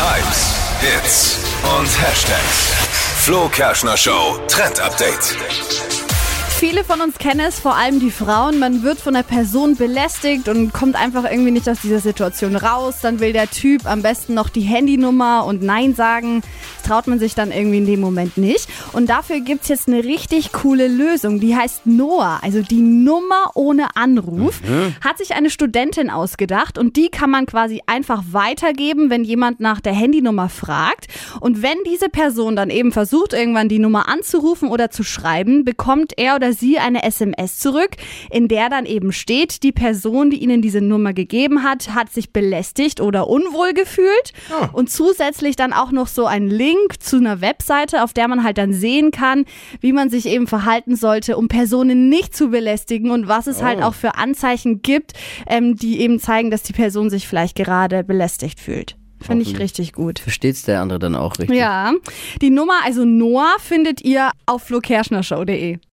Hypes, Hits und Hashtags. Flo Kerschner Show Trend Update. Viele von uns kennen es, vor allem die Frauen. Man wird von einer Person belästigt und kommt einfach irgendwie nicht aus dieser Situation raus. Dann will der Typ am besten noch die Handynummer und Nein sagen. Das traut man sich dann irgendwie in dem Moment nicht. Und dafür gibt es jetzt eine richtig coole Lösung. Die heißt Noah, also die Nummer ohne Anruf. Hat sich eine Studentin ausgedacht und die kann man quasi einfach weitergeben, wenn jemand nach der Handynummer fragt. Und wenn diese Person dann eben versucht, irgendwann die Nummer anzurufen oder zu schreiben, bekommt er oder sie eine SMS zurück, in der dann eben steht, die Person, die ihnen diese Nummer gegeben hat, hat sich belästigt oder unwohl gefühlt. Und zusätzlich dann auch noch so ein Link zu einer Webseite, auf der man halt dann sehen kann, wie man sich eben verhalten sollte, um Personen nicht zu belästigen und was es halt auch für Anzeichen gibt, ähm, die eben zeigen, dass die Person sich vielleicht gerade belästigt fühlt. Finde ich richtig gut. Versteht's der andere dann auch richtig? Ja, die Nummer, also Noah, findet ihr auf flokerschnershow.de.